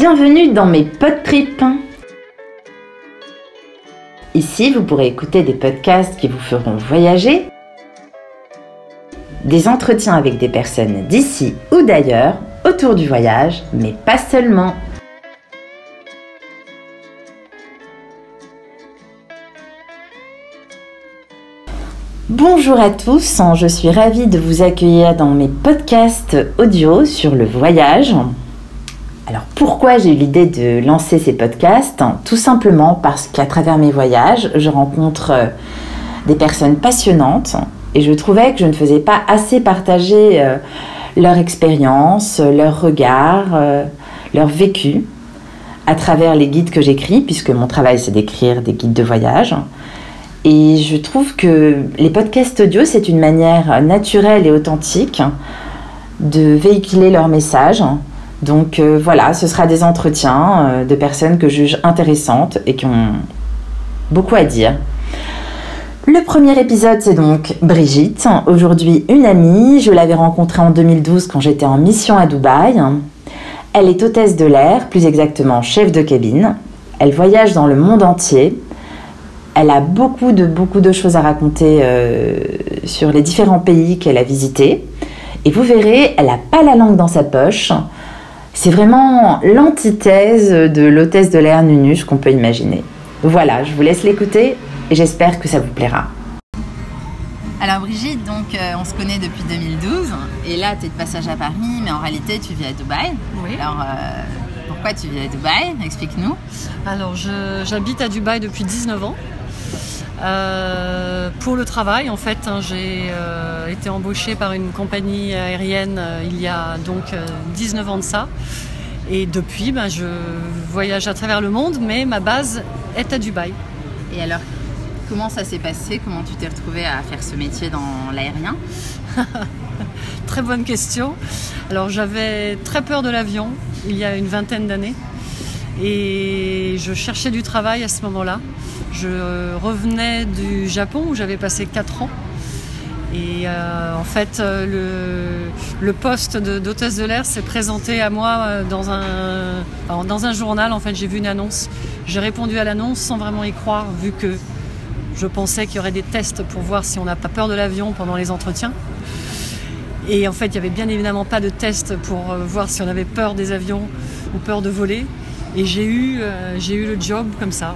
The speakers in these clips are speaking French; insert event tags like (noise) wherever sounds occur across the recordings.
Bienvenue dans mes pod trips. Ici, vous pourrez écouter des podcasts qui vous feront voyager, des entretiens avec des personnes d'ici ou d'ailleurs autour du voyage, mais pas seulement. Bonjour à tous, je suis ravie de vous accueillir dans mes podcasts audio sur le voyage. Alors pourquoi j'ai eu l'idée de lancer ces podcasts? Tout simplement parce qu'à travers mes voyages, je rencontre euh, des personnes passionnantes et je trouvais que je ne faisais pas assez partager euh, leur expérience, leur regard, euh, leur vécu à travers les guides que j'écris, puisque mon travail c'est d'écrire des guides de voyage. Et je trouve que les podcasts audio, c'est une manière naturelle et authentique de véhiculer leur message. Donc euh, voilà, ce sera des entretiens euh, de personnes que je juge intéressantes et qui ont beaucoup à dire. Le premier épisode, c'est donc Brigitte, aujourd'hui une amie. Je l'avais rencontrée en 2012 quand j'étais en mission à Dubaï. Elle est hôtesse de l'air, plus exactement chef de cabine. Elle voyage dans le monde entier elle a beaucoup de, beaucoup de choses à raconter euh, sur les différents pays qu'elle a visités. Et vous verrez, elle n'a pas la langue dans sa poche. C'est vraiment l'antithèse de l'hôtesse de l'air Nunus qu'on peut imaginer. Voilà, je vous laisse l'écouter et j'espère que ça vous plaira. Alors Brigitte, donc euh, on se connaît depuis 2012 et là tu es de passage à Paris mais en réalité tu vis à Dubaï. Oui. Alors euh, pourquoi tu vis à Dubaï? Explique-nous. Alors j'habite à Dubaï depuis 19 ans. Euh, pour le travail, en fait, hein, j'ai euh, été embauchée par une compagnie aérienne euh, il y a donc 19 ans de ça. Et depuis, ben, je voyage à travers le monde, mais ma base est à Dubaï. Et alors, comment ça s'est passé? Comment tu t'es retrouvée à faire ce métier dans l'aérien? (laughs) Très bonne question. Alors, j'avais très peur de l'avion il y a une vingtaine d'années. Et je cherchais du travail à ce moment-là. Je revenais du Japon où j'avais passé 4 ans. Et euh, en fait, euh, le, poste d'hôtesse de, l'air s'est présenté à moi euh, dans un, dans un journal. En fait, j'ai vu une annonce. J'ai répondu à l'annonce sans vraiment y croire, vu que je pensais qu'il y aurait des tests pour voir si on n'a pas peur de l'avion pendant les entretiens. Et en fait, il n'y avait bien évidemment pas de test pour voir si on avait peur des avions ou peur de voler. Et j'ai eu, j'ai eu le job comme ça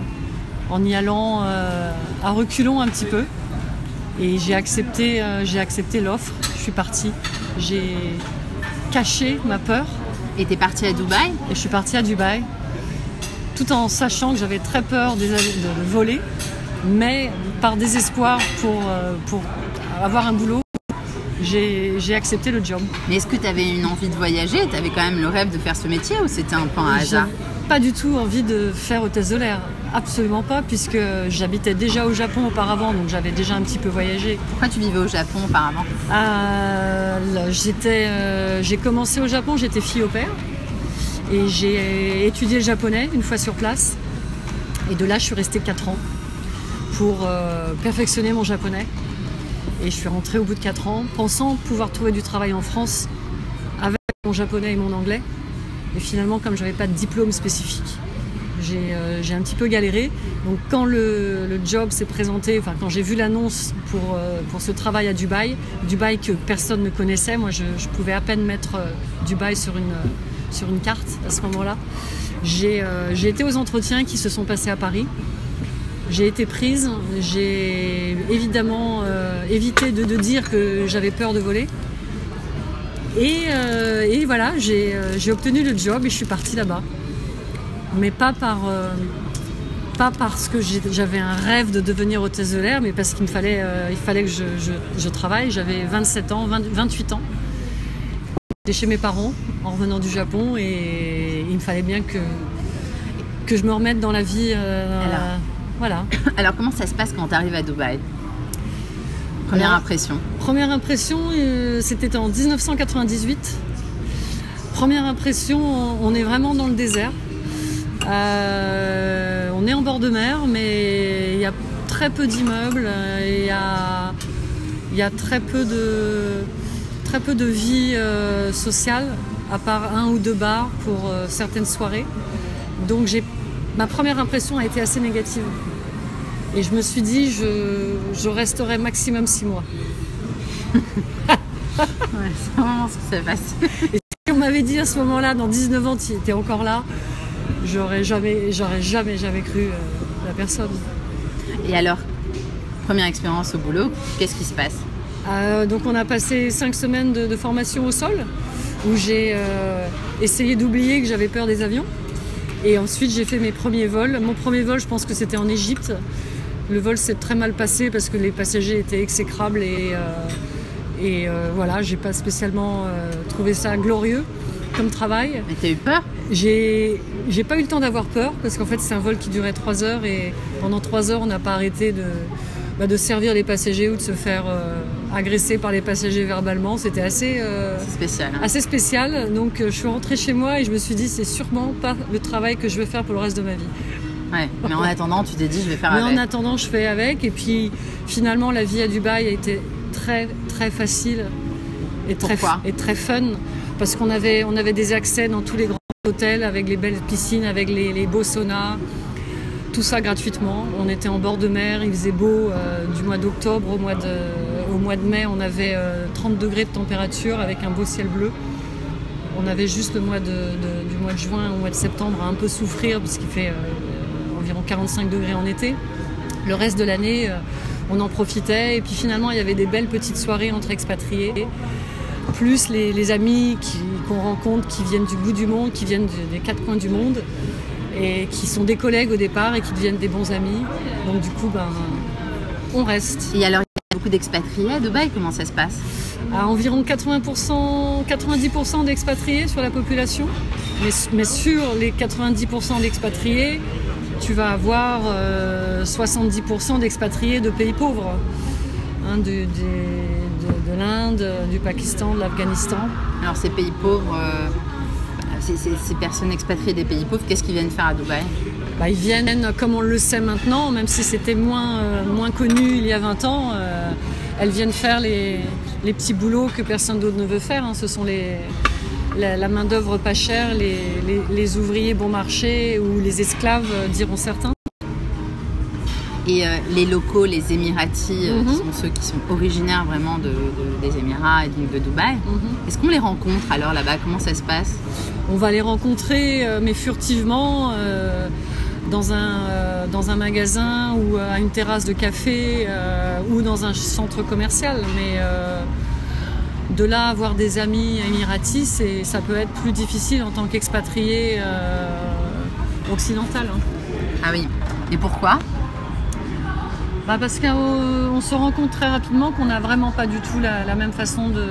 en y allant euh, à reculons un petit peu. Et j'ai accepté, euh, j'ai accepté l'offre. Je suis partie. J'ai caché ma peur. Et t'es partie à Dubaï? Et je suis partie à Dubaï, tout en sachant que j'avais très peur de, voler, mais par désespoir pour, euh, pour avoir un boulot, j'ai accepté le job. Mais est-ce que tu avais une envie de voyager? Tu avais quand même le rêve de faire ce métier ou c'était un peu un hasard? Pas du tout envie de faire hôtesse de l'air. Absolument pas, puisque j'habitais déjà au Japon auparavant, donc j'avais déjà un petit peu voyagé. Pourquoi tu vivais au Japon auparavant euh, J'ai commencé au Japon, j'étais fille au père, et j'ai étudié le japonais une fois sur place. Et de là, je suis restée 4 ans pour euh, perfectionner mon japonais. Et je suis rentrée au bout de 4 ans, pensant pouvoir trouver du travail en France avec mon japonais et mon anglais. Et finalement, comme je n'avais pas de diplôme spécifique, euh, j'ai un petit peu galéré. Donc quand le, job s'est présenté, enfin quand j'ai vu l'annonce pour, euh, pour ce travail à Dubaï, Dubaï que personne ne connaissait, moi je, pouvais à peine mettre euh, Dubaï sur une, sur une carte à ce moment-là. J'ai été aux entretiens qui se sont passés à Paris. J'ai été prise, j'ai évidemment évité de, dire que j'avais peur de voler. Et, et voilà, j'ai obtenu le job et je suis partie là-bas mais pas par euh, pas parce que j'avais un rêve de devenir hôtesse de l'air, mais parce qu'il me fallait, euh, il fallait que je, travaille. J'avais 27 ans, 28 ans. J'étais chez mes parents en revenant du Japon et il me fallait bien que, que je me remette dans la vie. Euh, alors, voilà. (coughs) Alors comment ça se passe quand tu arrives à Dubaï? Première impression Première impression, c'était en 1998. Première impression, on est vraiment dans le désert. Euh, on est en bord de mer, mais il y a très peu d'immeubles, il y a, y a, très peu de, très peu de vie euh, sociale, à part un ou deux bars pour euh, certaines soirées. Donc ma première impression a été assez négative. Et je me suis dit, je, je resterai maximum six mois. (laughs) Ouais, c'est vraiment ce qui s'est passé. Si on m'avait dit à ce moment-là, dans 19 ans, tu étais encore là, j'aurais jamais, j'aurais jamais, jamais cru euh, la personne. Et alors, première expérience au boulot, qu'est-ce qui se passe? Euh, donc on a passé cinq semaines de, de formation au sol, où j'ai euh, essayé d'oublier que j'avais peur des avions. Et ensuite j'ai fait mes premiers vols. Mon premier vol, je pense que c'était en Égypte. Le vol s'est très mal passé parce que les passagers étaient exécrables et, euh, et euh, voilà, j'ai pas spécialement euh, trouvé ça glorieux comme travail. Mais t'as eu peur? J'ai pas eu le temps d'avoir peur parce qu'en fait c'est un vol qui durait 3 heures et pendant 3 heures on n'a pas arrêté de, bah, de servir les passagers ou de se faire euh, agresser par les passagers verbalement. C'était assez, euh, spécial. hein. assez spécial. Donc euh, je suis rentrée chez moi et je me suis dit c'est sûrement pas le travail que je vais faire pour le reste de ma vie. Ouais. Mais en attendant, tu t'es dit, je vais faire Mais avec. en attendant je fais avec et puis finalement la vie à Dubaï a été très très facile et très, Pourquoi et très fun parce qu'on avait, on avait des accès dans tous les grands hôtels avec les belles piscines, avec les, les beaux saunas, tout ça gratuitement. On était en bord de mer, il faisait beau euh, du mois d'octobre au, mois de, au mois de mai, on avait euh, 30 degrés de température avec un beau ciel bleu. On avait juste le mois de, de- du mois de juin au mois de septembre à un peu souffrir parce qu'il fait euh, environ 45 degrés en été. Le reste de l'année, euh, on en profitait. Et puis finalement, il y avait des belles petites soirées entre expatriés. Plus les, les amis qu'on rencontre qui viennent du bout du monde, qui viennent des quatre coins du monde et qui sont des collègues au départ et qui deviennent des bons amis. Donc du coup, ben, on reste. Et alors, il y a beaucoup d'expatriés à Dubaï, comment ça se passe? À environ 80%, 90% d'expatriés sur la population. Mais, mais sur les 90% d'expatriés, tu vas avoir euh, 70% d'expatriés de pays pauvres. Hein, de, de l'Inde, du Pakistan, de l'Afghanistan. Alors, ces pays pauvres, euh, ces, ces- ces personnes expatriées des pays pauvres, qu'est-ce qu'ils viennent faire à Dubaï? Bah, ils viennent, comme on le sait maintenant, même si c'était moins, euh, moins connu il y a 20 ans, euh, elles viennent faire les, les petits boulots que personne d'autre ne veut faire. hein. Ce sont les, la, la main-d'œuvre pas chère, les, les- les ouvriers bon marché ou les esclaves, euh, diront certains. Et euh, les locaux, les Émiratis, euh, Mhm. qui sont ceux qui sont originaires vraiment de, de- des Émirats et donc de Dubaï, est-ce qu'on les rencontre alors là-bas? Comment ça se passe? On va les rencontrer, mais furtivement, euh, dans, un, euh, dans un magasin ou à une terrasse de café euh, ou dans un centre commercial. Mais euh, de là avoir des amis émiratis, c'est- ça peut être plus difficile en tant qu'expatrié euh, occidental. hein. Ah oui. Et pourquoi? Bah parce qu'on se rend compte très rapidement qu'on n'a vraiment pas du tout la, la même façon de,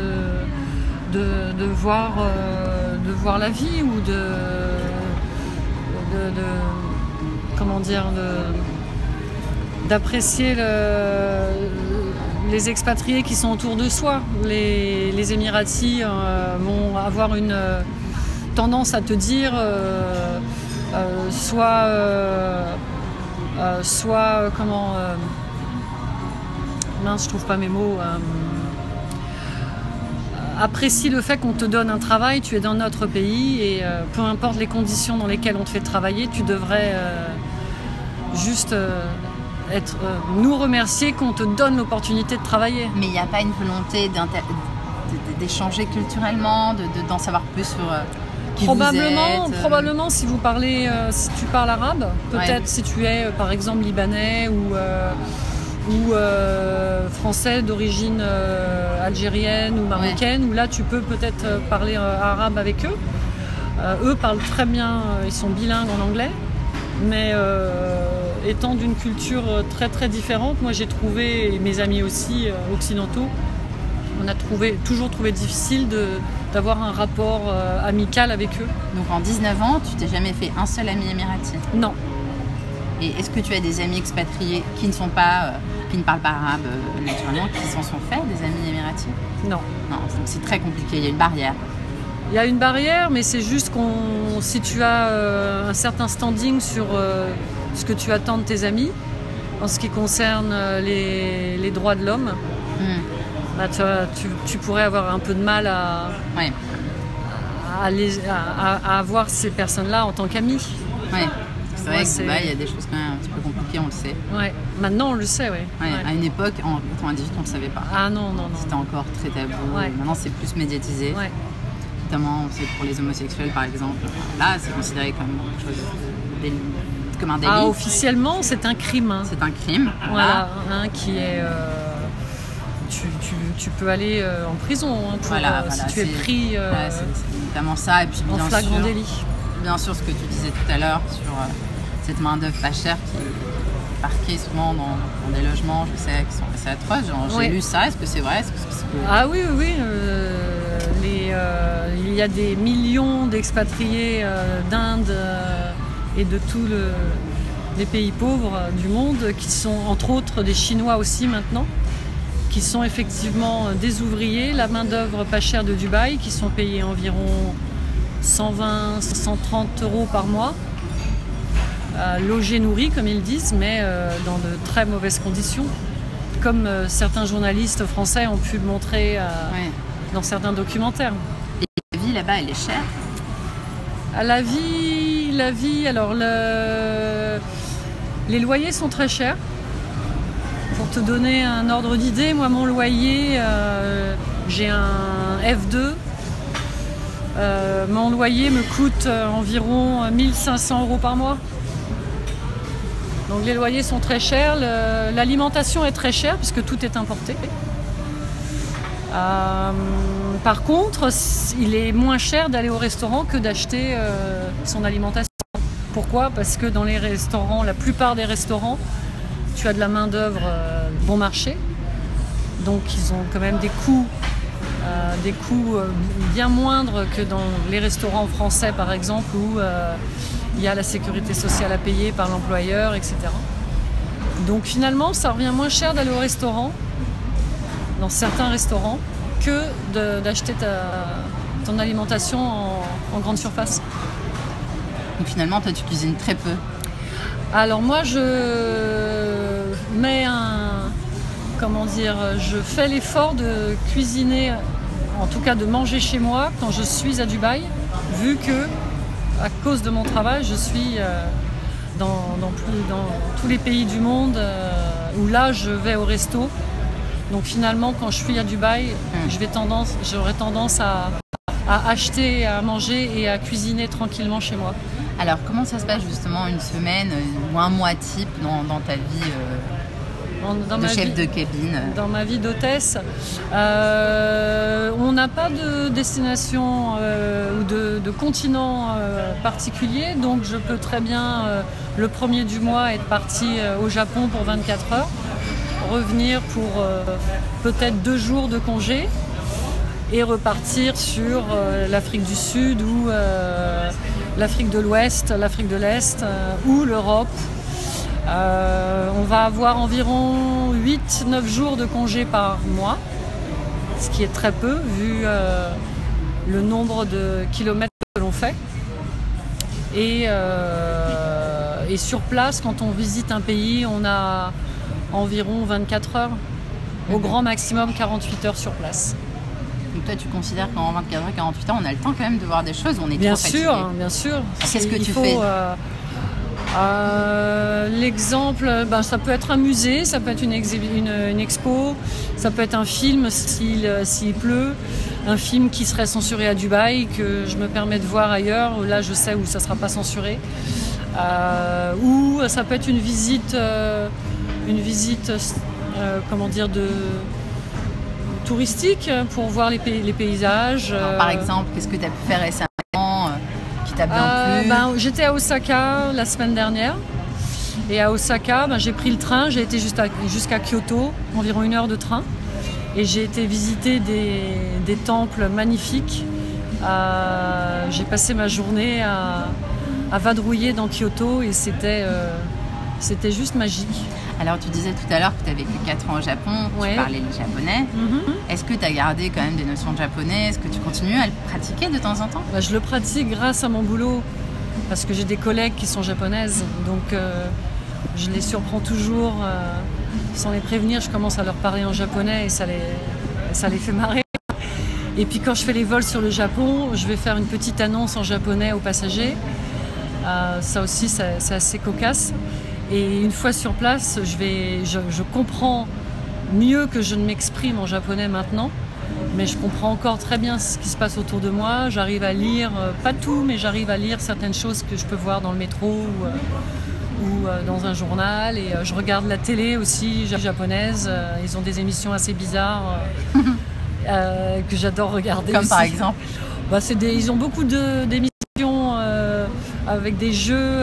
de, de voir, euh, de voir la vie ou de, de, de- comment dire d'apprécier le- les expatriés qui sont autour de soi. Les, les Émiratis euh, vont avoir une euh, tendance à te dire euh, soit soit comment mince je trouve pas mes mots apprécie le fait qu'on te donne un travail tu es dans notre pays et peu importe les conditions dans lesquelles on te fait travailler tu devrais juste être euh, nous remercier qu'on te donne l'opportunité de travailler Mais il n'y a pas une volonté d'échanger culturellement, de- de- d'en savoir plus sur euh, qui Probablement, vous êtes, euh, probablement si vous parlez, euh, si tu parles arabe, peut-être Ouais. si tu es euh, par exemple libanais ou, euh, ou français d'origine algérienne ou marocaine, où là tu peux peut-être parler arabe avec eux. Eux parlent très bien, ils sont bilingues en anglais, mais étant d'une culture euh, très très différente, moi j'ai trouvé, et mes amis aussi euh, occidentaux, on a trouvé, toujours trouvé difficile d'avoir un rapport euh, amical avec eux. Donc en 19 ans, tu t'es jamais fait un seul ami émirati? Non, Et est-ce que tu as des amis expatriés qui ne sont pas, euh, qui ne parlent pas arabe euh, naturellement, qui s'en sont faits, des amis émiratis? Non. Non, donc c'est très compliqué, il y a une barrière. Il y a une barrière, mais c'est juste qu'on, si tu as un certain standing sur ce que tu attends de tes amis, en ce qui concerne euh, les, les droits de l'homme, Hmm. bah, tu, as- tu- tu pourrais avoir un peu de mal à, Ouais. à, à, avoir ces personnes-là en tant qu'amis. Ouais. C'est vrai que Dubaï, il y a des choses quand même un petit peu compliquées, on le sait. Ouais. Maintenant, on le sait, ouais. ouais. À une époque, en 98, on ne le savait pas. Ah non, non, non. C'était encore très tabou. Maintenant, c'est plus médiatisé. Notamment, c'est pour les homosexuels, par exemple. Là, c'est considéré comme quelque chose comme un délit. Ah, officiellement, c'est un crime. Hein. C'est un crime. Voilà, hein, qui est. Euh, tu, tu, tu, peux aller euh, en prison hein, pour, voilà, euh, si tu es pris. c'est notamment ça. Et puis, bien en flagrant sûr, délit. Bien sûr, ce que tu disais tout à l'heure sur cette main-d'œuvre pas chère qui est parquée souvent dans, des logements, je sais, qui sont assez atroces. J'ai lu ça, est-ce que c'est vrai -ce que Ah oui, oui, oui. les, il y a des millions d'expatriés d'Inde et de tous les pays pauvres du monde, qui sont entre autres des Chinois aussi maintenant, qui sont effectivement des ouvriers, la main-d'œuvre pas chère de Dubaï, qui sont payés environ 120, 130 euros par mois, euh, logés, nourris, comme ils disent, mais euh, dans de très mauvaises conditions, comme euh, certains journalistes français ont pu le montrer dans certains documentaires. Et la vie là-bas, elle est chère La vie la vie, alors le... les loyers sont très chers. Pour te donner un ordre d'idée, moi mon loyer, euh, j'ai un F2. Euh, mon loyer me coûte environ 1500 euros par mois. Donc les loyers sont très chers, l'alimentation est très chère puisque tout est importé. Euh, par contre, il est moins cher d'aller au restaurant que d'acheter euh, son alimentation. Pourquoi? Parce que dans les restaurants, la plupart des restaurants, tu as de la main-d'œuvre euh, bon marché. Donc ils ont quand même des coûts, des coûts bien moindres que dans les restaurants français par exemple, où il y a la sécurité sociale à payer par l'employeur, etc. Donc finalement, ça revient moins cher d'aller au restaurant dans certains restaurants que d'acheter ton alimentation en, grande surface. Donc finalement, toi, tu cuisines très peu Alors moi, je mets un... Comment dire Je fais l'effort de cuisiner, en tout cas de manger chez moi quand je suis à Dubaï, vu que, à cause de mon travail, je suis euh, dans, dans, tous les pays du monde euh, où là, je vais au resto donc finalement, quand je suis à Dubaï, hmm. tendance, j'aurais tendance à, acheter, à manger et à cuisiner tranquillement chez moi. Alors comment ça se passe justement une semaine ou un mois type dans, ta vie euh, de chef de cabine? Dans ma vie d'hôtesse, euh, on n'a pas de destination euh, ou de, de continent particulier, donc je peux très bien le premier du mois être parti au Japon pour 24 heures revenir pour euh, peut-être deux jours de congé et repartir sur euh, l'Afrique du Sud ou euh, l'Afrique de l'Ouest, l'Afrique de l'Est ou l'Europe. on va avoir environ 8-9 jours de congé par mois, ce qui est très peu vu le nombre de kilomètres que l'on fait. Et, et, sur place, quand on visite un pays, on a environ 24 heures, au grand maximum 48 heures sur place. Donc toi, tu considères qu'en 24 heures, 48 heures, on a le temps quand même de voir des choses, on est bien trop sûr, bien sûr. Qu'est-ce que tu fais euh, euh, L'exemple, ben, ça peut être un musée, ça peut être une, une, expo, ça peut être un film euh, s'il pleut, un film qui serait censuré à Dubaï, que je me permets de voir ailleurs, là je sais où ça ne sera pas censuré. ou ça peut être une visite une visite, euh, comment dire, de touristique pour voir les, les paysages. par euh. exemple, qu'est-ce que tu as pu faire récemment euh, qui t'a bien plu ben, J'étais à Osaka la semaine dernière. Et à Osaka, ben, j'ai pris le train, j'ai été jusqu'à Kyoto, environ une heure de train. Et j'ai été visiter des, temples magnifiques. j'ai passé ma journée à, vadrouiller dans Kyoto et c'était c'était juste magique. Alors, tu disais tout à l'heure que tu as vécu 4 ans au Japon, tu parlais le japonais. Mhm. Est-ce que tu as gardé quand même des notions de japonais? Est-ce que tu continues à le pratiquer de temps en temps? Bah, Je le pratique grâce à mon boulot, parce que j'ai des collègues qui sont japonaises. Donc, euh, je les surprends toujours. Euh, sans les prévenir, je commence à leur parler en japonais et ça les, ça les fait marrer. Et puis quand je fais les vols sur le Japon, je vais faire une petite annonce en japonais aux passagers. Euh, ça aussi, c'est assez cocasse. Et une fois sur place, je, vais, je, je comprends mieux que je ne m'exprime en japonais maintenant mais je comprends encore très bien ce qui se passe autour de moi. J'arrive à lire, euh, pas tout, mais j'arrive à lire certaines choses que je peux voir dans le métro ou, euh, euh, dans un journal. Et je regarde la télé aussi japonaise. ils ont des émissions assez bizarres que j'adore regarder. Comme par exemple bah, des, Ils ont beaucoup d'émissions avec des jeux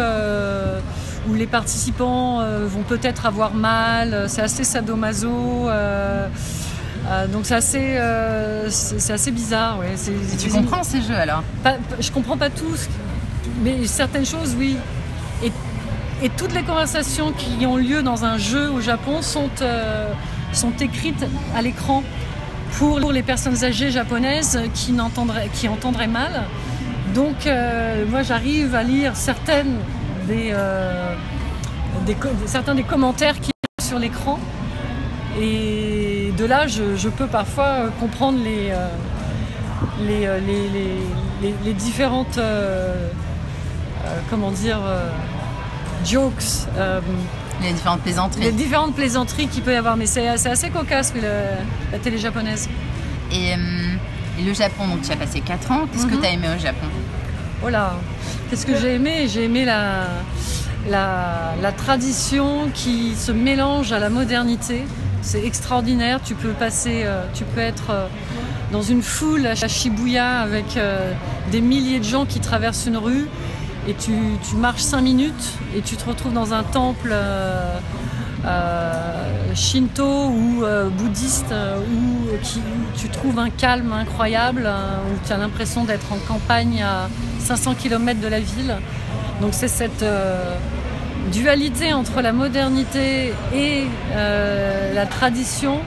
où les participants vont peut-être avoir mal. C'est assez sadomaso. Euh, donc c'est assez, euh, c'est assez bizarre. Ouais. tu comprends ces jeux alors? Pas, Je comprends pas tous, mais certaines choses, oui. Et, et, toutes les conversations qui ont lieu dans un jeu au Japon sont, euh, sont écrites à l'écran pour les personnes âgées japonaises qui, qui entendraient mal. Donc moi j'arrive à lire certaines des, des, certains des commentaires qui sont sur l'écran. Et de là, je, peux parfois euh, comprendre les, euh, euh, les, les, différentes, comment dire, jokes. les différentes plaisanteries. Les différentes plaisanteries qu'il peut y avoir. Mais c'est assez cocasse, la télé japonaise. Et, le Japon, donc tu as passé 4 ans. Qu'est-ce que mhm. tu as aimé au Japon? Oh là Qu'est-ce que j'ai aimé J'ai aimé la, tradition qui se mélange à la modernité. C'est extraordinaire. Tu peux passer, euh, tu peux être euh, dans une foule à Shibuya avec euh, des milliers de gens qui traversent une rue et tu, marches cinq minutes et tu te retrouves dans un temple shinto ou bouddhiste où tu trouves un calme incroyable, où tu as l'impression d'être en campagne à 500 km de la ville. Donc c'est cette dualité entre la modernité et euh, la tradition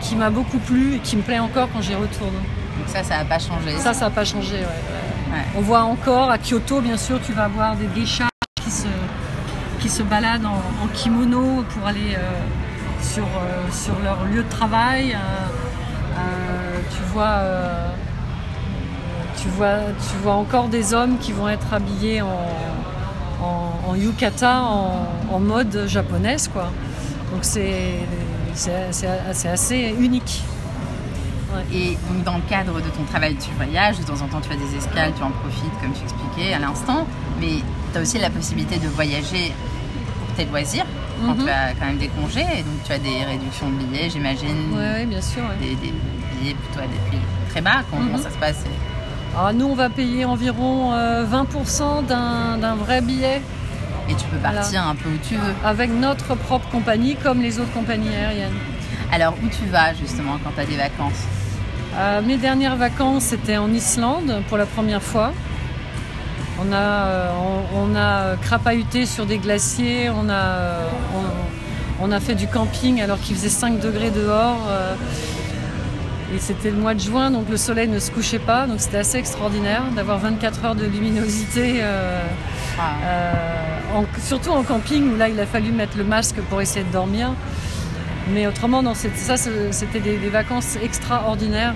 qui m'a beaucoup plu et qui me plaît encore quand j'y retourne. Donc ça, ça n'a pas changé. Ça, ça n'a pas changé, ouais. On voit encore à Kyoto, bien sûr, tu vas voir des geishas qui se baladent en, kimono pour aller euh, sur, euh, sur leur lieu de travail. tu vois tu vois, tu vois encore des hommes qui vont être habillés en, yukata en, mode japonaise. Quoi. Donc c'est assez unique. Et donc dans le cadre de ton travail, tu voyages, de temps en temps tu fais des escales, tu en profites comme tu expliquais à l'instant, mais tu as aussi la possibilité de voyager tes loisirs quand mhm. tu as quand même des congés, et donc tu as des réductions de billets, j'imagine. Oui, bien sûr. Des, billets plutôt à des prix très bas. Comment mhm. ça se passe? Alors nous, on va payer environ 20% euh, d'un vrai billet. Et tu peux partir un peu où tu veux. Avec notre propre compagnie, comme les autres compagnies aériennes. Alors, où tu vas justement quand tu as des vacances? Euh, Mes dernières vacances, c'était en Islande pour la première fois. On a, euh, on, crapahuté sur des glaciers, on a, on, a fait du camping alors qu'il faisait 5 degrés dehors. Et c'était le mois de juin, donc le soleil ne se couchait pas, donc c'était assez extraordinaire d'avoir 24 heures de luminosité, euh, euh, surtout en camping où là il a fallu mettre le masque pour essayer de dormir. Mais autrement, ça c'était des, vacances extraordinaires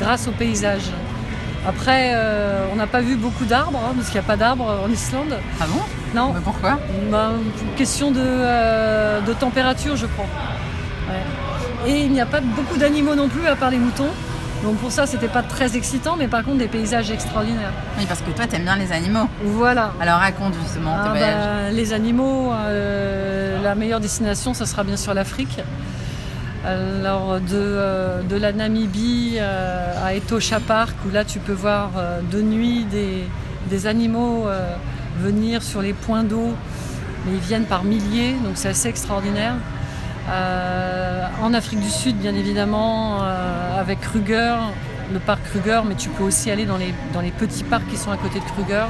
grâce au paysage. Après, euh, on n'a pas vu beaucoup d'arbres, hein, parce qu'il n'y a pas d'arbres en Islande. Ah bon? Non. Mais pourquoi? Bah, Question de, de, température, je crois. Et il n'y a pas beaucoup d'animaux non plus à part les moutons. Donc pour ça, c'était pas très excitant, mais par contre des paysages extraordinaires. Oui, parce que toi, t'aimes bien les animaux. Voilà. Alors raconte justement ah, bah, les animaux, euh, la meilleure destination, ce sera bien sûr l'Afrique. Alors de, euh, de la Namibie euh, à Etosha Park, où là tu peux voir de nuit des, animaux venir sur les points d'eau, mais ils viennent par milliers, donc c'est assez extraordinaire. Euh, en Afrique du Sud, bien évidemment, euh, avec Kruger, le parc Kruger, mais tu peux aussi aller dans les, petits parcs qui sont à côté de Kruger.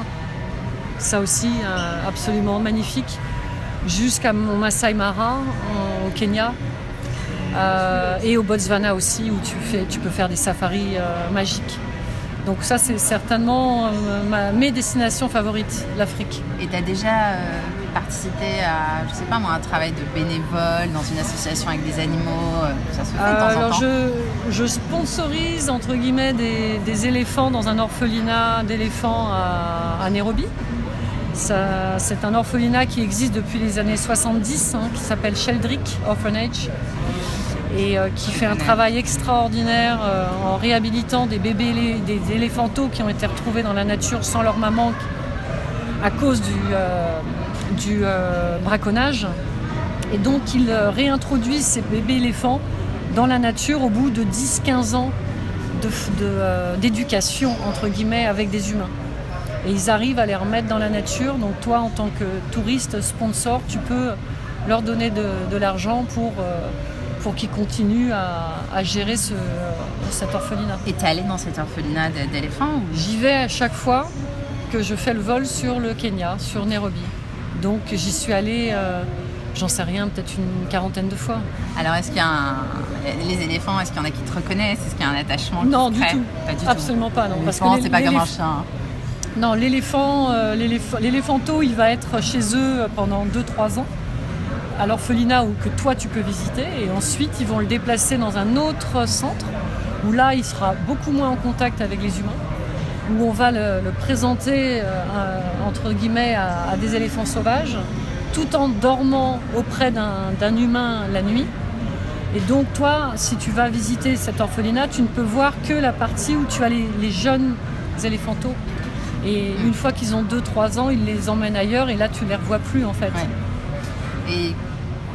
Ça aussi, euh, absolument magnifique. Jusqu'à mon Masai Mara, au Kenya. Et au Botswana aussi, où tu, fais, tu peux faire des safaris magiques. Donc ça, c'est certainement mes destinations favorites, l'Afrique. Et tu as déjà participer à, je sais pas moi, un travail de bénévole dans une association avec des animaux euh, Ça se fait de Euh, temps en alors temps? je, je sponsorise entre guillemets des, des éléphants dans un orphelinat d'éléphants à, à Nairobi. C'est un orphelinat qui existe depuis les années 70, hein, qui s'appelle Sheldrick Orphanage et euh, qui fait un travail extraordinaire euh, en réhabilitant des bébés, des éléphantos qui ont été retrouvés dans la nature sans leur maman à cause du, euh, braconnage. Et donc ils réintroduisent ces bébés éléphants dans la nature au bout de 10-15 ans d'éducation, entre guillemets, avec des humains. Et ils arrivent à les remettre dans la nature. Donc toi, en tant que touriste, sponsor, tu peux leur donner de, l'argent pour, pour qu'ils continuent à, à gérer ce, cet orphelinat. Et t'es allé dans cet orphelinat d'éléphants ou- J'y vais à chaque fois que je fais le vol sur le Kenya, sur Nairobi. Donc j'y suis allée, euh, j'en sais rien, peut-être une quarantaine de fois. Alors, est-ce qu'il y a un... les éléphants, est-ce qu'il y en a qui te reconnaissent? Est-ce qu'il y a un attachement Non, du tout. Pas du Absolument pas, non. Parce que c'est pas comme un chien. Non, l'éléphant, euh, l'éléph- l'éléphanto, il va être chez eux pendant 2-3 ans, à l'orphelinat où que toi tu peux visiter, et ensuite ils vont le déplacer dans un autre centre, où là il sera beaucoup moins en contact avec les humains, où on va le, présenter euh, entre guillemets à, des éléphants sauvages, tout en dormant auprès d'un humain la nuit. Et donc toi, si tu vas visiter cet orphelinat, tu ne peux voir que la partie où tu as les, jeunes éléphantaux. Et une fois qu'ils ont 2-3 ans, ils les emmènent ailleurs et là tu les revois plus en fait. Et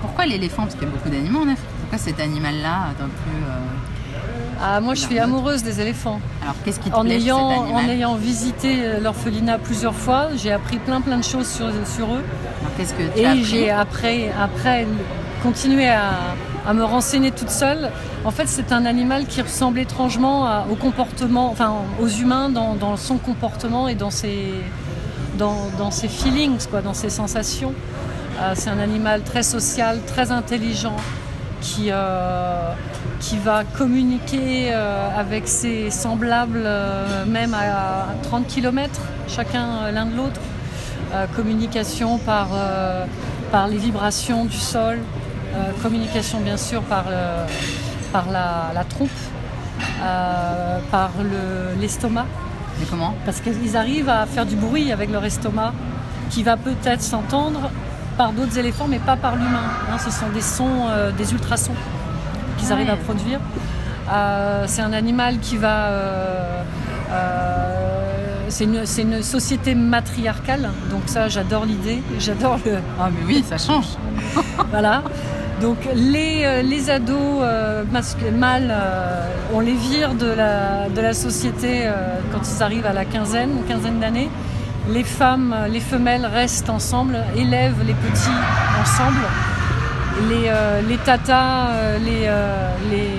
pourquoi l'éléphant? Parce qu'il y a beaucoup d'animaux en Afrique. Pourquoi cet animal-là d'un plus. euh, Ah, moi je suis amoureuse des éléphants. Alors, qu'est-ce qui te En plaît ayant, cet en ayant visité euh, l'orphelinat plusieurs fois, j'ai appris plein plein de choses sur, sur eux. Qu'est-ce que tu Et j'ai après, après continué à, à me renseigner toute seule. En fait, c'est un animal qui ressemble étrangement à- au comportement, enfin aux humains dans, dans son comportement et dans ses, dans, dans ses feelings, quoi, dans ses sensations. Euh, c'est un animal très social, très intelligent, qui, euh, qui va communiquer euh, avec ses semblables même à 30 km chacun l'un de l'autre. Communication par, par les vibrations du sol, communication bien sûr par, le- par la, la trompe, euh, par le- l'estomac, Mais comment? Parce qu'ils arrivent à faire du bruit avec leur estomac qui va peut-être s'entendre par d'autres éléphants mais pas par l'humain. hein. ce sont des sons, euh, des ultrasons qu'ils Ah arrivent à produire. Euh, c'est un animal qui va... euh, c'est une, une société matriarcale, donc ça j'adore l'idée, (laughs) j'adore le, Ah, mais oui, ça change. (laughs) voilà. Donc les, les ados mâles, on les vire de la, de la société quand ils arrivent à la quinzaine, une quinzaine d'années. Les femmes, les femelles restent ensemble, élèvent les petits ensemble. Les, euh, tatas, euh, euh, les,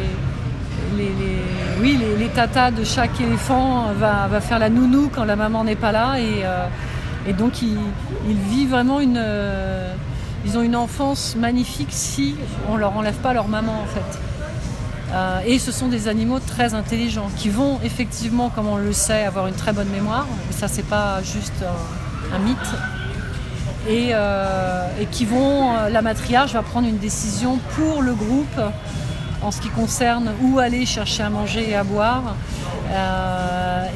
oui, les, tatas de chaque éléphant va, va faire la nounou quand la maman n'est pas là et, donc ils, ils vivent vraiment une, ils ont une enfance magnifique si on leur enlève pas leur maman en fait. Euh, et ce sont des animaux très intelligents qui vont effectivement, comme on le sait, avoir une très bonne mémoire. Et ça, c'est pas juste un, mythe. Et, euh, et qui vont, euh, la matriarche va prendre une décision pour le groupe en ce qui concerne où aller chercher à manger et à boire.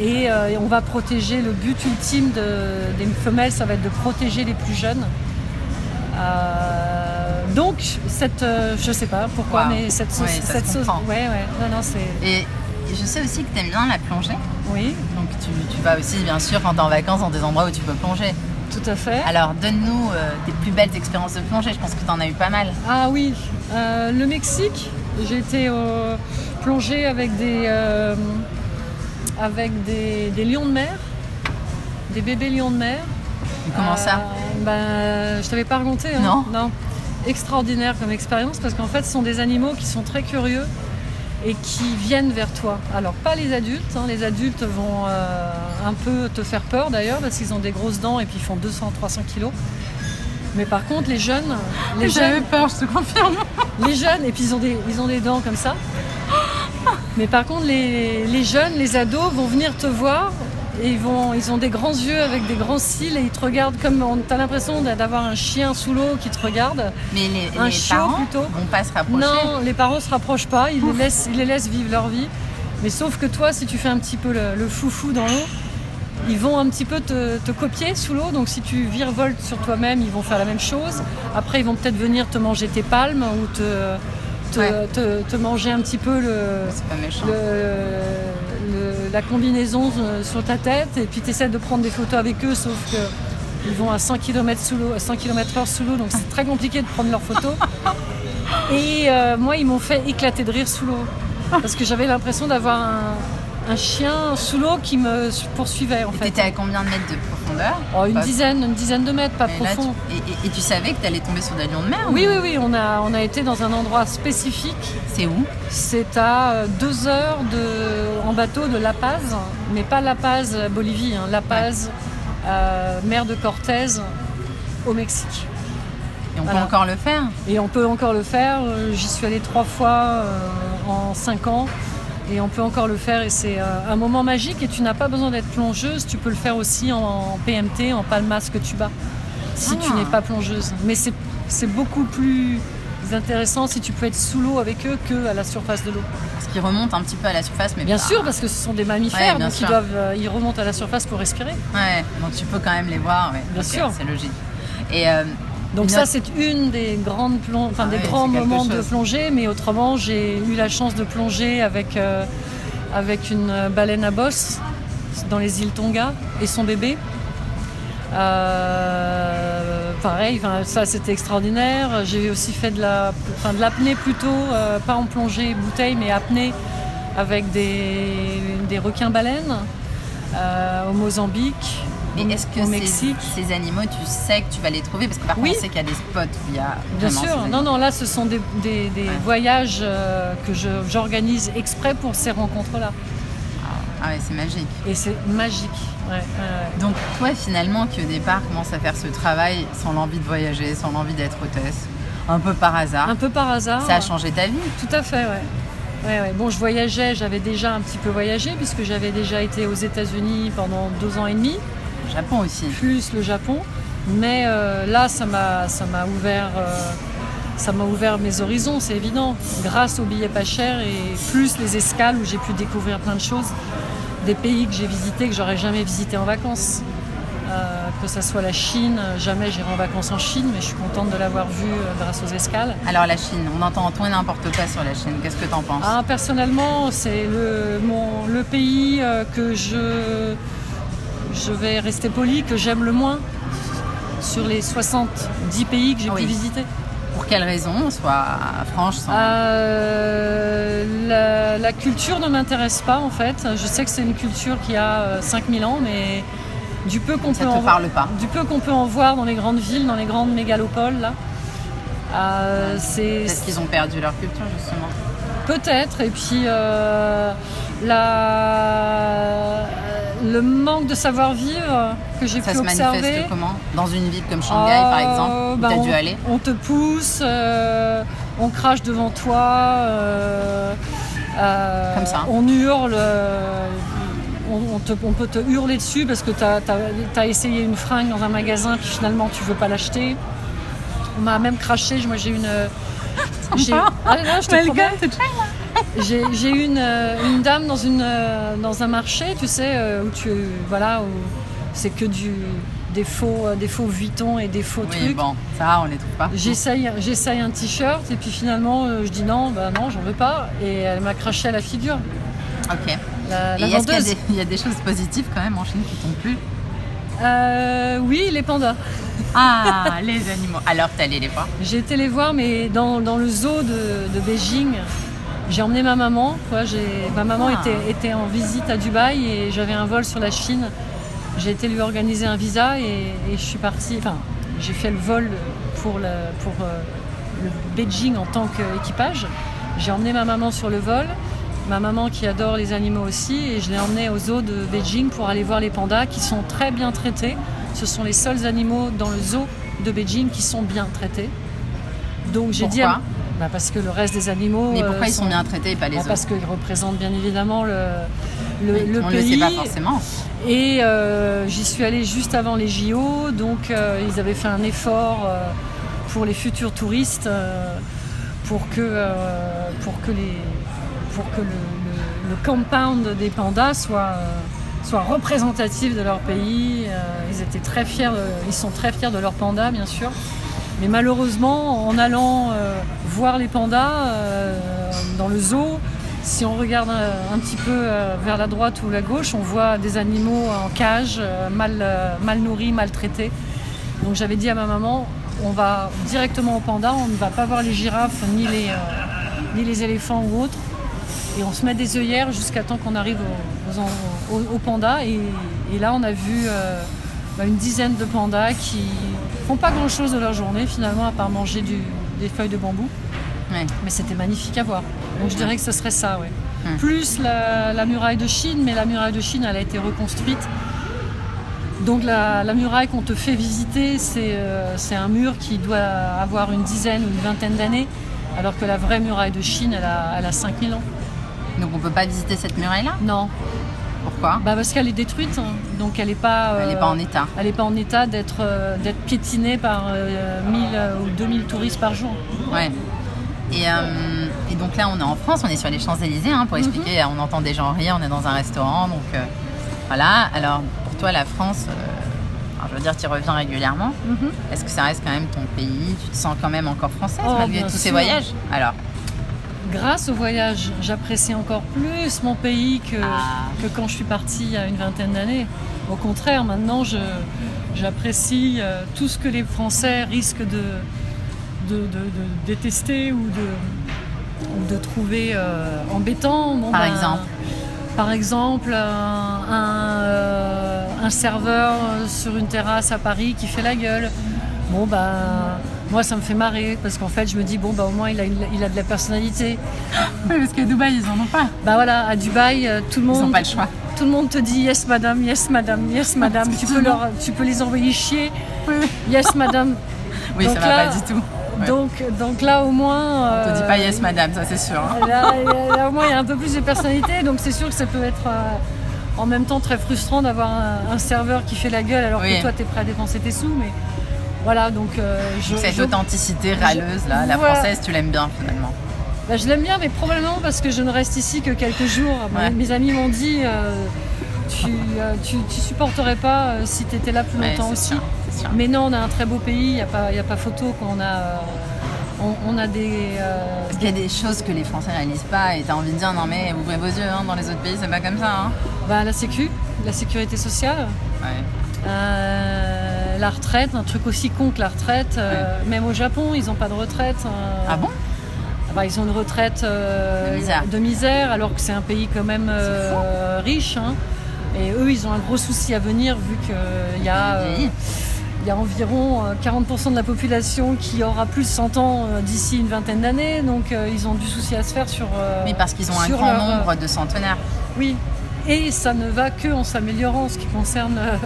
Et, on va protéger, le but ultime de- des femelles, ça va être de protéger les plus jeunes. Donc, cette, euh, je sais pas pourquoi, Wow. mais cette sauce, Ouais, ça cette sauce, ouais, ouais, non, non, c'est, Et je sais aussi que tu aimes bien la plongée. oui, Donc, tu, tu vas aussi, bien sûr, quand tu es en vacances, dans des endroits où tu peux plonger. tout à fait. Alors, donne-nous euh, tes plus belles expériences de plongée. Je pense que tu en as eu pas mal. Ah oui, euh, le Mexique, j'ai été plongée avec des, euh, avec des, des lions de mer, des bébés lions de mer. Comment ça Euh, ben, Je t'avais pas raconté. hein. Non. Non. Extraordinaire comme expérience parce qu'en fait, ce sont des animaux qui sont très curieux et qui viennent vers toi. Alors, pas les adultes. hein. Les adultes vont euh, un peu te faire peur d'ailleurs parce qu'ils ont des grosses dents et puis ils font 200-300 kilos. Mais par contre, les jeunes, les J'avais jeunes, peur, je te confirme. les jeunes, et puis ils ont des, ils ont des dents comme ça. Mais par contre, les, les jeunes, les ados vont venir te voir Et ils, vont, ils ont des grands yeux avec des grands cils et ils te regardent comme. on- T'as l'impression d'avoir un chien sous l'eau qui te regarde. Mais les, Un les chiot, parents plutôt. vont pas se rapprocher. Non, les parents se rapprochent pas, ils les, laissent, ils les laissent vivre leur vie. Mais sauf que toi, si tu fais un petit peu le, le foufou dans l'eau, ils vont un petit peu te, te copier sous l'eau. Donc si tu virevoltes sur toi-même, ils vont faire la même chose. Après, ils vont peut-être venir te manger tes palmes ou te, te, Ouais. te- te manger un petit peu le, C'est pas le- la combinaison euh, sur ta tête. Et puis tu essaies de prendre des photos avec eux, sauf que ils vont à 100 km sous l'eau, à 100 km heure sous l'eau, donc c'est très compliqué de prendre leurs photos. (laughs) Et euh, moi, ils m'ont fait éclater de rire sous l'eau. Parce que j'avais l'impression d'avoir un, un chien sous l'eau qui me poursuivait en Et fait. T'étais à combien de mètres de profondeur? Oh, une Pas- dizaine, une dizaine de mètres, pas Et, là, tu- profond. et, et- et tu savais que t'allais tomber sur des lions de mer Oui, ou- oui, oui, on a, on a été dans un endroit spécifique. C'est où? C'est à euh, deux heures de, en bateau de La Paz, mais pas La Paz, euh, Bolivie, hein, La Paz, euh, mer de Cortez, au Mexique. Et on Voilà. peut encore le faire? Et on peut encore le faire. J'y suis allée trois fois euh, en cinq ans. Et on peut encore le faire et c'est euh, un moment magique et tu n'as pas besoin d'être plongeuse, tu peux le faire aussi en, PMT, en palmas que tu bats, si tu Ah. n'es pas plongeuse. Mais c'est beaucoup plus intéressant si tu peux être sous l'eau avec eux que à la surface de l'eau. Parce qu'ils remontent un petit peu à la surface, mais Bien pas- sûr, parce que ce sont des mammifères, Ouais, donc sûr. ils, doivent, euh, ils remontent à la surface pour respirer. Ouais, donc tu peux quand même les voir. Ouais. Bien sûr. C'est logique. Et euh, Donc ça, c'est une des grandes plong- enfin, Ah des ouais, grands moments de plongée, mais autrement, j'ai eu la chance de plonger avec, euh, avec une baleine à bosse dans les îles Tonga et son bébé. Euh, pareil, ça c'était extraordinaire. J'ai aussi fait de la, enfin, de l'apnée plutôt, euh, pas en plongée bouteille, mais apnée avec des, des requins baleines euh, au Mozambique, mais est-ce que ces, animaux, tu sais que tu vas les trouver? Parce que parfois, Oui. on sait qu'il y a des spots où il y a. Bien sûr, non, non, là ce sont des, des- des Ouais. voyages euh, que j'organise exprès pour ces rencontres-là. Ah ouais, c'est magique. Et c'est magique. Ouais, ouais, ouais. Donc, toi, finalement, qui au départ commence à faire ce travail sans l'envie de voyager, sans l'envie d'être hôtesse, un peu par hasard, Un peu par hasard. ça a changé ta vie Tout à fait, ouais. Ouais, ouais. Bon, je voyageais, j'avais déjà un petit peu voyagé puisque j'avais déjà été aux États-Unis pendant deux ans et demi, Japon aussi. plus le Japon. Mais euh, là, ça m'a, ça m'a ouvert, euh, ça m'a ouvert mes horizons, c'est évident. Grâce aux billets pas chers et plus les escales où j'ai pu découvrir plein de choses, des pays que j'ai visités que j'aurais jamais visités en vacances. Euh, que ce soit la Chine, jamais j'irai en vacances en Chine, mais je suis contente de l'avoir vue grâce aux escales. Alors, la Chine, on entend tout et n'importe quoi sur la Chine. Qu'est-ce que t'en penses? Ah, personnellement, c'est le, mon- le pays que je, je vais rester poli, que j'aime le moins sur les 70 pays que j'ai Oui. pu visiter. Pour quelle raison Soit franche, sans. Euh, la, la culture ne m'intéresse pas en fait. Je sais que c'est une culture qui a euh, 5000 ans, mais du peu qu'on peut, en, parle pas du peu qu'on peut en voir dans les grandes villes, dans les grandes mégalopoles, là, euh, c'est Peut-être qu'ils ont perdu leur culture, justement. Peut-être, et puis euh, la- le manque de savoir-vivre que j'ai Ça pu se observer. manifeste comment Dans une ville comme Shanghai, par Euh, exemple, où bah, on, dû aller on te pousse, euh, on crache devant toi, euh, Comme ça. on hurle, on, on te- on peut te hurler dessus parce que tu as, essayé une fringue dans un magasin puis finalement tu veux pas l'acheter. On m'a même craché, moi j'ai une... j'ai- Ah, non, je te promets. J'ai eu une, une dame dans, une, euh, dans un marché, tu sais, euh, où tu. Voilà, où c'est que du, des, faux, euh, des faux Vuitton et des faux Oui, trucs. bon, ça, on les trouve pas. J'essaye j'essaye un t-shirt et puis finalement euh, je dis non, bah non, j'en veux pas. Et elle m'a craché à la figure. Ok. La, la Et est-ce qu'il y, a des- il y a des choses positives quand même en Chine qui t'ont plu Euh, oui, les pandas. Ah, les animaux. Alors, t'es allé les voir? J'ai été les voir, mais dans, dans le zoo de, de Beijing. J'ai emmené ma maman. Quoi, ma maman Ah. était, était en visite à Dubaï et j'avais un vol sur la Chine. J'ai été lui organiser un visa et, et je suis partie. Enfin, j'ai fait le vol pour, le, pour euh, le Beijing en tant qu'équipage. J'ai emmené ma maman sur le vol. Ma maman qui adore les animaux aussi et je l'ai emmenée au zoo de Beijing pour aller voir les pandas qui sont très bien traités. Ce sont les seuls animaux dans le zoo de Beijing qui sont bien traités. Donc j'ai dit à- bah, parce que le reste des animaux Mais pourquoi euh, ils sont bien traités et pas les bah, autres parce qu'ils représentent bien évidemment le, le, Oui, le On ne pays le sait pas forcément. Et euh, j'y suis allée juste avant les JO, donc euh, ils avaient fait un effort pour les futurs touristes pour que, pour que, les, pour que le, le- compound des pandas soit, soit représentatif de leur pays. Ils étaient très fiers, de- ils sont très fiers de leurs pandas, bien sûr. Mais malheureusement, en allant euh, voir les pandas euh, dans le zoo, si on regarde un, petit peu euh, vers la droite ou la gauche, on voit des animaux en cage, mal, mal nourris, maltraités. Donc j'avais dit à ma maman, on va directement aux pandas, on ne va pas voir les girafes ni les, ni les éléphants ou autres. Et on se met des œillères jusqu'à temps qu'on arrive aux, pandas. Et, là, on a vu une dizaine de pandas qui font pas grand-chose de leur journée finalement, à part manger du- des feuilles de bambou. Ouais. Mais c'était magnifique à voir. Donc je dirais que ce serait ça, ouais. Plus la, la muraille de Chine, mais la muraille de Chine, elle a été reconstruite. Donc la, la muraille qu'on te fait visiter, c'est euh, c'est un mur qui doit avoir une dizaine ou une vingtaine d'années, alors que la vraie muraille de Chine, elle a, elle a 5000 ans. Donc on peut pas visiter cette muraille-là? Non, Pourquoi bah parce qu'elle est détruite, hein. donc elle n'est pas, Elle n'est euh, pas en état. elle est pas en état d'être euh, d'être piétinée par euh, 1000 ou 2000 touristes par jour. Ouais. Et, euh, et donc là, on est en France, on est sur les Champs-Élysées, hein, pour expliquer, on entend des gens rire, on est dans un restaurant, donc euh, voilà. Alors, pour toi, la France, euh, alors, je veux dire, tu y reviens régulièrement. Est-ce que ça reste quand même ton pays? Tu te sens quand même encore française Oh, malgré tous ces voyages? Alors, Grâce au voyage, j'apprécie encore plus mon pays que, Ah. que quand je suis partie il y a une vingtaine d'années. Au contraire, maintenant, j'apprécie euh, tout ce que les Français risquent de, de, de- de détester ou de, ou de trouver euh, embêtant. Bon, Par ben, exemple Par exemple, un, un, euh, un serveur sur une terrasse à Paris qui fait la gueule. Bon, ben, moi, ça me fait marrer parce qu'en fait, je me dis, bon, bah, au moins, il a, il a de la personnalité. (laughs) parce qu'à Dubaï, ils en ont pas. Bah voilà, à Dubaï, euh, tout le Ils monde, n'ont pas le choix. tout le monde te dit yes madame, yes madame, yes (laughs) madame. tu peux leur, tu peux les envoyer chier. (laughs) Yes madame. Oui, Donc ça va là, pas du tout. Ouais. Donc, donc là au moins. On te dit euh, pas yes, madame, ça c'est sûr. hein. Là, là, au moins il y a un peu plus de personnalité, donc c'est sûr que ça peut être euh, en même temps très frustrant d'avoir un, un serveur qui fait la gueule alors Oui. que toi tu es prêt à dépenser tes sous. Mais voilà, donc euh, je, Cette je- authenticité râleuse, là, la Voilà. française, tu l'aimes bien finalement. bah, je l'aime bien, mais probablement parce que je ne reste ici que quelques jours. Ouais. Mes amis m'ont dit euh, tu, euh, tu, tu supporterais pas si tu étais là plus longtemps aussi. sûr, c'est sûr. Mais non, on a un très beau pays, il n'y a, pas- y a pas photo qu'on a. euh, on, on a des. euh, Parce qu'il y a des choses que les Français réalisent pas et t'as envie de dire non mais ouvrez vos yeux, hein, dans les autres pays c'est pas comme ça. Hein. bah, la sécu, la sécurité sociale, Ouais. euh, la retraite, un truc aussi con que la retraite. euh, Même au Japon, ils n'ont pas de retraite. euh, Ah bon? Bah, Ils ont une retraite euh, De misère. de misère, alors que c'est un pays quand même euh, riche. hein. Et eux, ils ont un gros souci à venir vu qu'il y a. Il y a environ euh, 40% de la population qui aura plus de 100 ans d'ici une vingtaine d'années, donc ils ont du souci à se faire sur. Mais parce qu'ils ont un grand nombre de centenaires. Oui, et ça ne va que en s'améliorant en ce qui concerne euh,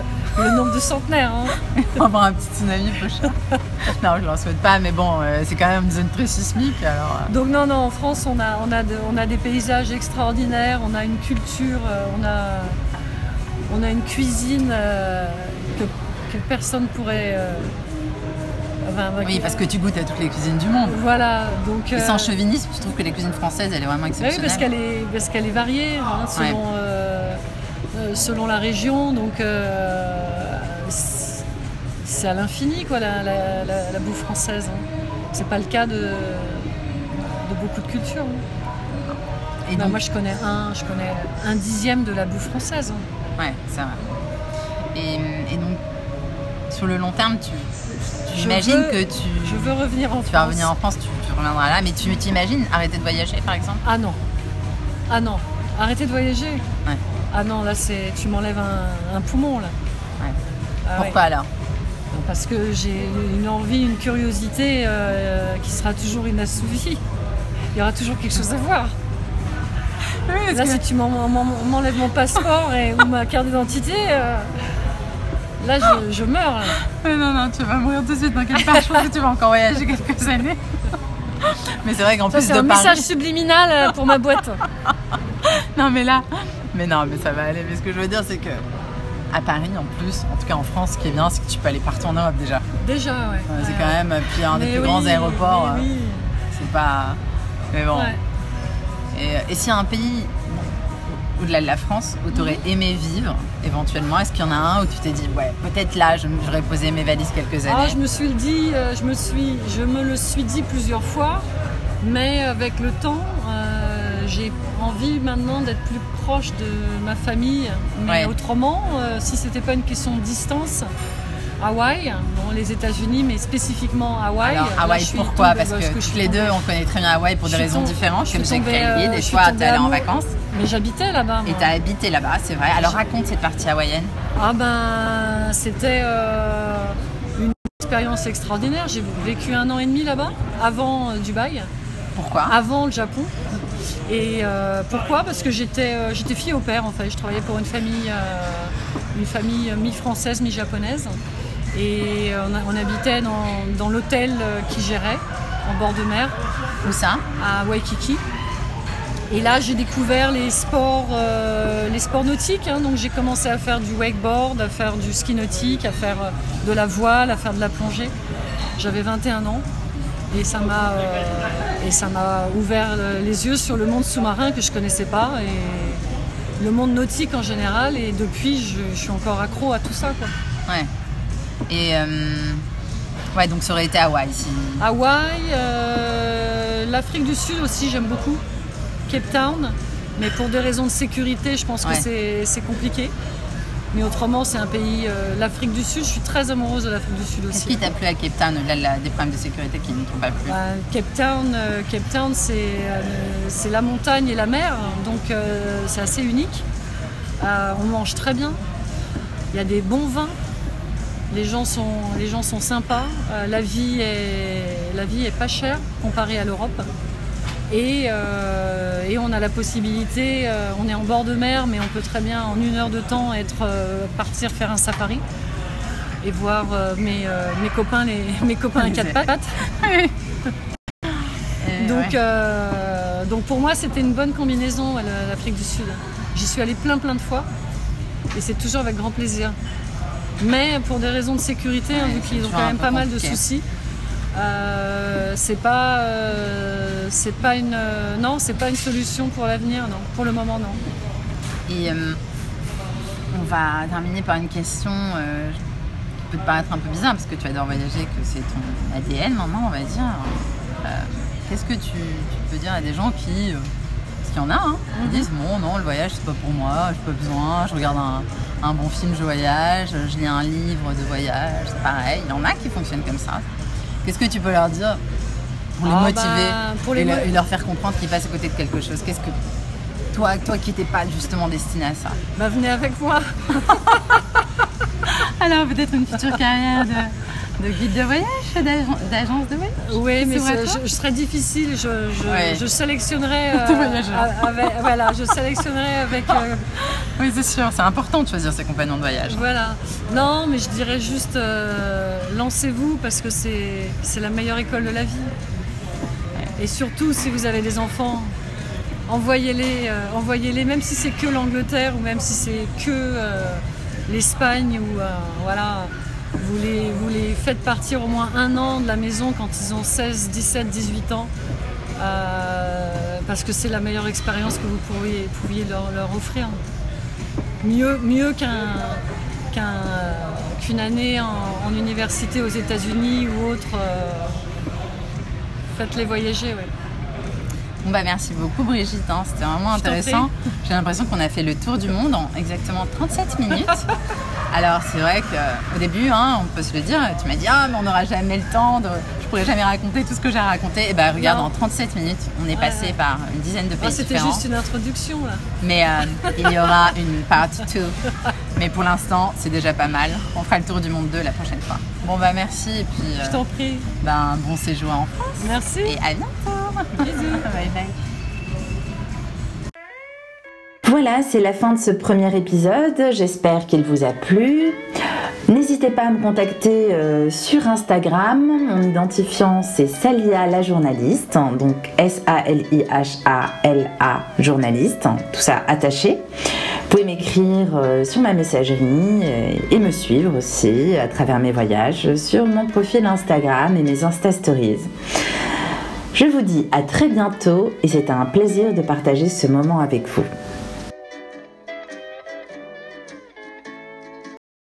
le nombre de centenaires. hein. (laughs) On va avoir un petit tsunami prochain. (laughs) non, je leur souhaite pas, mais bon, euh, c'est quand même une zone très sismique alors. euh, Donc non, non, en France, on a, on a, de- on a des paysages extraordinaires, on a une culture, on a, on a une cuisine que, que personne pourrait. Euh, Oui, parce que tu goûtes à toutes les cuisines du monde. Voilà, donc. Et euh, sans chauvinisme, je trouve que la cuisine française, elle est vraiment Oui, exceptionnelle. parce qu'elle est, parce qu'elle est variée hein, selon, Ouais. euh, euh, selon la région. Donc, euh, c'est à l'infini, quoi, la, la- la- la bouffe française. hein. C'est pas le cas de, de beaucoup de cultures. hein. Et donc, moi, je connais, un, je connais un dixième de la bouffe française. hein. ouais, c'est vrai. Et, et donc, sur le long terme, tu, j'imagine que tu, Je veux revenir en tu France. vas revenir en France, tu, tu reviendras là, mais tu t'imagines arrêter de voyager, par exemple? Ah non. Ah non. Arrêtez de voyager? Ouais. Ah non, là, c'est tu m'enlèves un, un poumon, là. Ouais. Ah ouais. Pourquoi alors? Parce que j'ai une envie, une curiosité euh, qui sera toujours inassouvie. Il y aura toujours quelque chose à voir. Là, si tu m'en- m'en- m'enlèves mon passeport et, ou ma carte d'identité, euh, là, je, je meurs. là. Euh, Non, non, tu vas mourir tout de suite, t'inquiète pas, je pense que tu vas encore voyager quelques années. Mais c'est vrai qu'en plus c'est de un Paris... message subliminal euh, pour ma boîte. (laughs) Non mais là, mais non mais ça va aller. Mais ce que je veux dire c'est que à Paris en plus, en tout cas en France, ce qui est bien, c'est que tu peux aller partout en Europe déjà. Déjà, ouais. c'est Ouais, quand même, puis un des Mais plus oui, grands aéroports, mais euh, oui. c'est pas. Mais bon. Ouais. Et, et s'il y a un pays au-delà de la France où tu aurais aimé vivre éventuellement, est-ce qu'il y en a un où tu t'es dit, ouais, peut-être là, je- j'aurais posé mes valises quelques années Ah, je me suis le dit, euh, je me suis, je me le suis dit plusieurs fois, mais avec le temps, euh, j'ai envie maintenant d'être plus proche de ma famille. Mais Ouais. autrement, euh, si c'était pas une question de distance, Hawaï, bon, les États-Unis, mais spécifiquement Hawaï. Alors, Hawaï, pourquoi? tombée- Parce que, les deux, on connaît très bien Hawaï pour des raisons tombée- différentes, je suis tombée, créé euh, des je suis fois, tombée t'es allé en vacances Mais j'habitais là-bas. et t'as habité là-bas, c'est vrai. Alors raconte cette partie hawaïenne. Ah ben, c'était euh, une expérience extraordinaire. J'ai vécu un an et demi là-bas, avant euh, Dubaï, Pourquoi? Avant le Japon. Et euh, pourquoi? Parce que j'étais euh, j'étais fille au père en fait. Je travaillais pour une famille, euh, une famille mi-française, mi-japonaise. Et euh, on, a- on habitait dans, dans l'hôtel euh, qui gérait, en bord de mer, Où ça? À Waikiki. Et là, j'ai découvert les sports, euh, les sports nautiques. hein. Donc, j'ai commencé à faire du wakeboard, à faire du ski nautique, à faire de la voile, à faire de la plongée. J'avais 21 ans et ça m'a euh, et ça m'a ouvert les yeux sur le monde sous-marin que je connaissais pas et le monde nautique en général. Et depuis, je, je suis encore accro à tout ça. Quoi. Ouais. Et. euh, Ouais, donc ça aurait été Hawaï. Si... Hawaï, euh, l'Afrique du Sud aussi, j'aime beaucoup. Cape Town, mais pour des raisons de sécurité, je pense Ouais. que c'est- compliqué. Mais autrement, c'est un pays. euh, L'Afrique du Sud, je suis très amoureuse de l'Afrique du Sud Qu'est-ce aussi. qui t'a plu à Cape Town au-delà des problèmes de sécurité qui ne t'ont pas plu? Bah, Cape Town, euh, Cape Town, c'est euh, la montagne et la mer, donc c'est assez unique. On mange très bien. Il y a des bons vins. Les gens sont, les gens sont sympas. Euh, la, vie est, la vie est pas chère comparée à l'Europe. Et, euh, et on a la possibilité, euh, on est en bord de mer, mais on peut très bien en une heure de temps être, partir faire un safari et voir mes, mes copains, les, (laughs) mes copains à quatre pattes. (laughs) Et Donc, ouais. donc pour moi, c'était une bonne combinaison l'Afrique du Sud. J'y suis allée plein plein de fois et c'est toujours avec grand plaisir. Mais pour des raisons de sécurité, hein, vu qu'ils ont quand même pas mal de soucis, euh, c'est pas, euh, c'est pas une, euh, non, c'est pas une solution pour l'avenir, non. Pour le moment, non. Et on va terminer par une question qui peut te paraître un peu bizarre parce que tu adores voyager, que c'est ton ADN maintenant, on va dire. Qu'est-ce que tu, tu peux dire à des gens qui, parce qu'il y en a, hein, Mhm. disent bon non, le voyage c'est pas pour moi, j'ai pas besoin, je regarde un, un bon film, je voyage, je lis un livre de voyage, c'est pareil. Il y en a qui fonctionnent comme ça. Qu'est-ce que tu peux leur dire pour les Ah, motiver bah, pour les et, le- mo- et leur faire comprendre qu'ils passent à côté de quelque chose? Qu'est-ce que toi, toi qui n'étais pas justement destiné à ça? Bah venez avec moi. (laughs) Alors peut-être une future carrière de, de guide de voyage, d'agence de voyage Oui, mais je, je serais difficile. Je, je, Ouais. je sélectionnerai. (laughs) euh, avec- voilà, je sélectionnerai avec. euh, (laughs) Oui, c'est sûr, c'est important de choisir ses compagnons de voyage. Voilà. Non, mais je dirais juste euh, lancez-vous parce que c'est la meilleure école de la vie. Et surtout, si vous avez des enfants, envoyez-les, euh, envoyez-les, même si c'est que l'Angleterre ou même si c'est que euh, l'Espagne ou euh, voilà. Vous les, vous les faites partir au moins un an de la maison quand ils ont 16, 17, 18 ans. euh, parce que c'est la meilleure expérience que vous pourriez, pouviez leur, leur offrir mieux, mieux qu'un, qu'un- qu'une année en, en université aux États-Unis ou autre. euh, Faites-les voyager, ouais. Bon bah merci beaucoup Brigitte, hein, c'était vraiment Je intéressant. J'ai l'impression qu'on a fait le tour du monde en exactement 37 minutes. (laughs) Alors c'est vrai qu'au début, hein, on peut se le dire, tu m'as dit ah mais on n'aura jamais le temps, de... je pourrais jamais raconter tout ce que j'ai raconté. Et bah regarde, Non. en 37 minutes, on est passé ouais. par une dizaine de Ah, pays C'était différents. juste une introduction, là. Mais euh, (laughs) il y aura une part 2. Mais pour l'instant, c'est déjà pas mal. On fera le tour du monde 2 la prochaine fois. Bon bah merci et puis Je euh, t'en prie. ben, bon séjour en France Merci. et à bientôt. Bisous. (laughs) bye bye. Voilà, c'est la fin de ce premier épisode. J'espère qu'il vous a plu. N'hésitez pas à me contacter euh, sur Instagram. Mon identifiant c'est Salia la journaliste, donc S-A-L-I-H-A-L-A journaliste, tout ça attaché. Vous pouvez m'écrire euh, sur ma messagerie euh, et me suivre aussi à travers mes voyages sur mon profil Instagram et mes Insta Stories. Je vous dis à très bientôt et c'est un plaisir de partager ce moment avec vous.